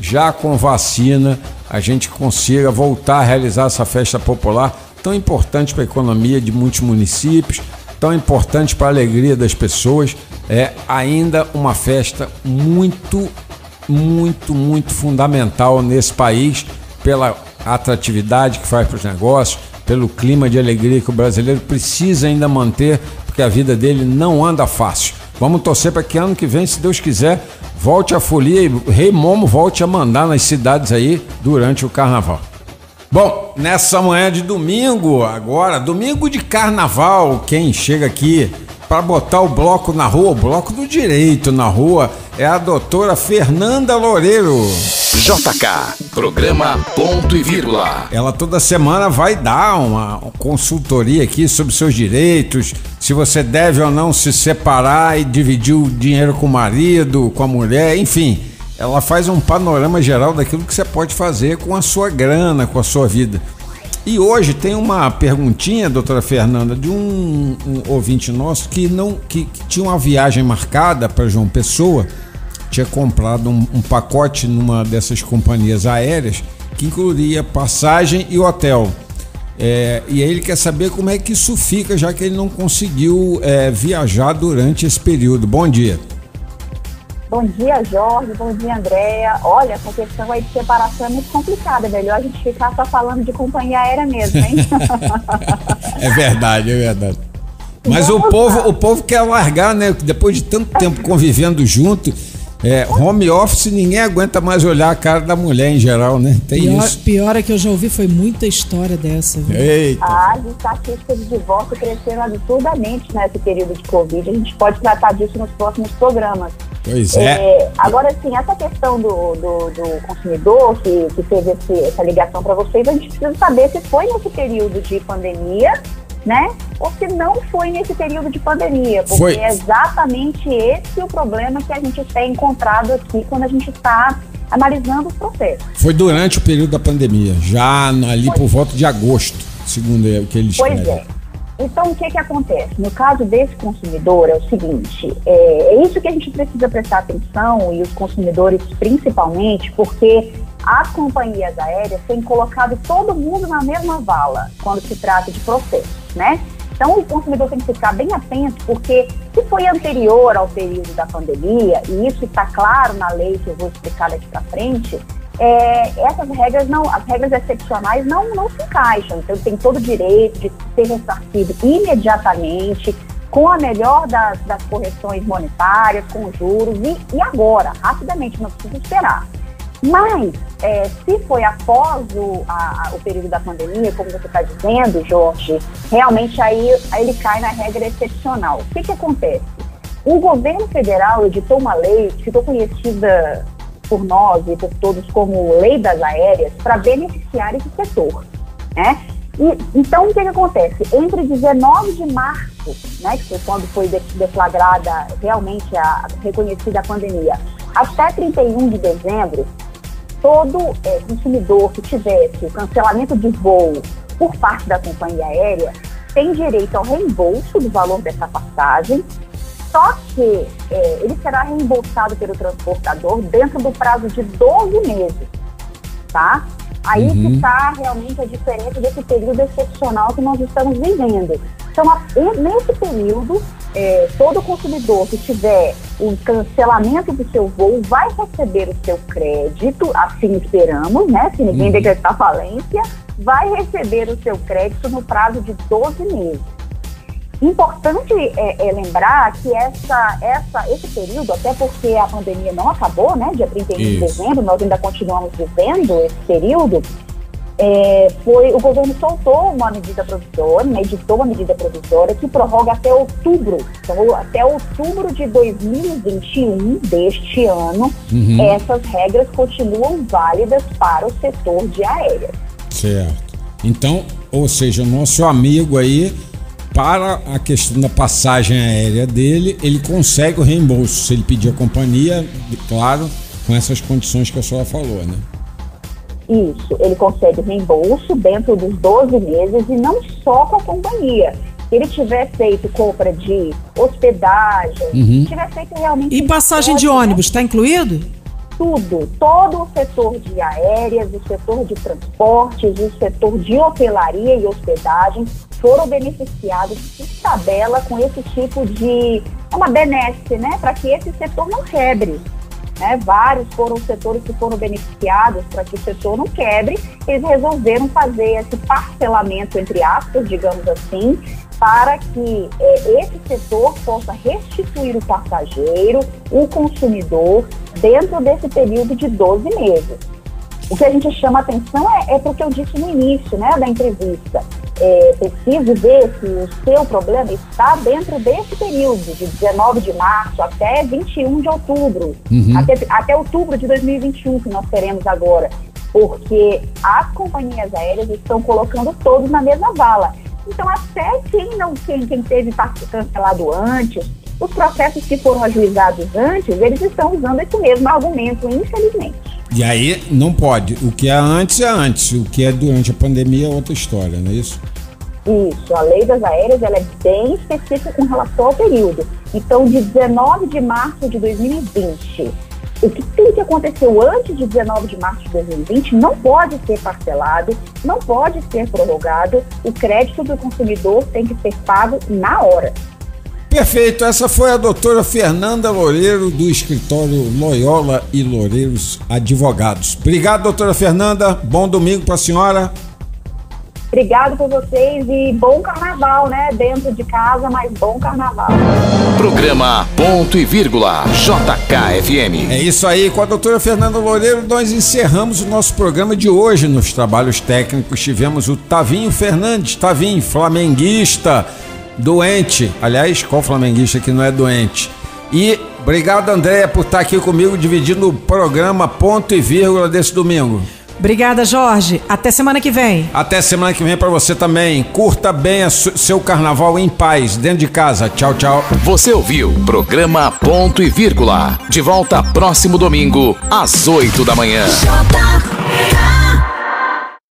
já com vacina, a gente consiga voltar a realizar essa festa popular tão importante para a economia de muitos municípios, tão importante para a alegria das pessoas. É ainda uma festa muito, muito, muito fundamental nesse país pela atratividade que faz para os negócios, pelo clima de alegria que o brasileiro precisa ainda manter porque a vida dele não anda fácil. Vamos torcer para que ano que vem, se Deus quiser, volte a folia e Rei Momo volte a mandar nas cidades aí durante o carnaval. Bom, nessa manhã de domingo, agora, domingo de carnaval, quem chega aqui para botar o bloco na rua, o bloco do direito na rua, é a doutora Fernanda Loureiro. JK, programa ponto e vírgula. Ela toda semana vai dar uma consultoria aqui sobre seus direitos, se você deve ou não se separar e dividir o dinheiro com o marido, com a mulher, enfim. Ela faz um panorama geral daquilo que você pode fazer com a sua grana, com a sua vida. E hoje tem uma perguntinha, doutora Fernanda, de um, um ouvinte nosso que não que, que tinha uma viagem marcada para João Pessoa tinha comprado um, um pacote numa dessas companhias aéreas que incluiria passagem e hotel. É, e aí ele quer saber como é que isso fica, já que ele não conseguiu é, viajar durante esse período. Bom dia. Bom dia, Jorge. Bom dia, Andréia. Olha, essa questão aí de separação é muito complicada. É melhor a gente ficar só falando de companhia aérea mesmo, hein? *laughs* é verdade, é verdade. Mas o povo, o povo quer largar, né? Depois de tanto tempo convivendo junto, é, home office, ninguém aguenta mais olhar a cara da mulher em geral, né? Tem pior, isso. Pior é que eu já ouvi, foi muita história dessa. Viu? Eita. As estatísticas de divórcio cresceram absurdamente nesse período de Covid. A gente pode tratar disso nos próximos programas. Pois é. é agora, sim, essa questão do, do, do consumidor que, que fez esse, essa ligação para vocês, a gente precisa saber se foi nesse período de pandemia né? Ou se não foi nesse período de pandemia, porque Foi. é exatamente esse o problema que a gente tem encontrado aqui quando a gente está analisando os processos. Foi durante o período da pandemia, já ali por volta de agosto, segundo o que eles Pois é. Então, o que, que acontece? No caso desse consumidor, é o seguinte: é, é isso que a gente precisa prestar atenção, e os consumidores principalmente, porque as companhias aéreas têm colocado todo mundo na mesma vala quando se trata de processos, né? Então, o consumidor tem que ficar bem atento, porque se foi anterior ao período da pandemia, e isso está claro na lei que eu vou explicar daqui para frente, é, essas regras não, as regras excepcionais não, não se encaixam. Então, tem todo o direito de ser ressarcido imediatamente, com a melhor das, das correções monetárias, com juros, e, e agora, rapidamente, não precisa esperar. Mas, é, se foi após o, a, o período da pandemia, como você está dizendo, Jorge, realmente aí, ele cai na regra excepcional. O que, que acontece? O governo federal editou uma lei que ficou conhecida por nós e por todos como Lei das Aéreas para beneficiar esse setor. Né? E, então, o que, que acontece? Entre 19 de março, né, que foi quando foi deflagrada realmente a reconhecida a pandemia, até 31 de dezembro, todo é, consumidor que tivesse o cancelamento de voo por parte da companhia aérea tem direito ao reembolso do valor dessa passagem, só que é, ele será reembolsado pelo transportador dentro do prazo de 12 meses, tá? Aí uhum. que está realmente a diferença desse período excepcional que nós estamos vivendo. Então, nesse período, é, todo consumidor que tiver o cancelamento do seu voo vai receber o seu crédito, assim esperamos, né? Se ninguém uhum. decretar falência, vai receber o seu crédito no prazo de 12 meses. Importante é, é, lembrar que essa, essa, esse período, até porque a pandemia não acabou, né? Dia 31 Isso. de dezembro, nós ainda continuamos vivendo esse período. É, foi o governo soltou uma medida provisória, né, editou uma medida provisória que prorroga até outubro, então até outubro de 2021 deste ano, uhum. essas regras continuam válidas para o setor de aérea. Certo. Então, ou seja, o nosso amigo aí para a questão da passagem aérea dele, ele consegue o reembolso se ele pedir a companhia, claro, com essas condições que a senhora falou, né? Isso, ele consegue reembolso dentro dos 12 meses e não só com a companhia. Se ele tiver feito compra de hospedagem, uhum. tiver feito realmente. E passagem de ônibus, está incluído? Tudo, todo o setor de aéreas, o setor de transportes, o setor de hotelaria e hospedagem foram beneficiados por tabela com esse tipo de é uma benesse, né, para que esse setor não quebre. Né? Vários foram setores que foram beneficiados para que o setor não quebre. Eles resolveram fazer esse parcelamento, entre aspas, digamos assim, para que é, esse setor possa restituir o passageiro, o consumidor, dentro desse período de 12 meses. O que a gente chama atenção é, é porque eu disse no início né, da entrevista é, preciso ver se o seu problema está dentro desse período, de 19 de março até 21 de outubro, uhum. até, até outubro de 2021, que nós teremos agora, porque as companhias aéreas estão colocando todos na mesma vala. Então, até quem não quem, quem teve cancelado antes, os processos que foram ajuizados antes, eles estão usando esse mesmo argumento, infelizmente. E aí não pode. O que é antes é antes. O que é durante a pandemia é outra história, não é isso? Isso. A lei das aéreas ela é bem específica com relação ao período. Então, de 19 de março de 2020, o que tem que aconteceu antes de 19 de março de 2020 não pode ser parcelado, não pode ser prorrogado. O crédito do consumidor tem que ser pago na hora. Perfeito, essa foi a doutora Fernanda Loureiro do escritório Loyola e Loureiros Advogados. Obrigado, doutora Fernanda. Bom domingo para a senhora. Obrigado por vocês e bom carnaval, né? Dentro de casa, mas bom carnaval. Programa Ponto e Vírgula JKFM. É isso aí, com a doutora Fernanda Loureiro, nós encerramos o nosso programa de hoje. Nos trabalhos técnicos tivemos o Tavinho Fernandes, Tavinho, flamenguista doente. Aliás, qual flamenguista que não é doente? E obrigado, Andréia, por estar aqui comigo dividindo o programa ponto e vírgula desse domingo. Obrigada, Jorge. Até semana que vem. Até semana que vem para você também. Curta bem seu carnaval em paz, dentro de casa. Tchau, tchau. Você ouviu programa Ponto e Vírgula. De volta próximo domingo, às 8 da manhã.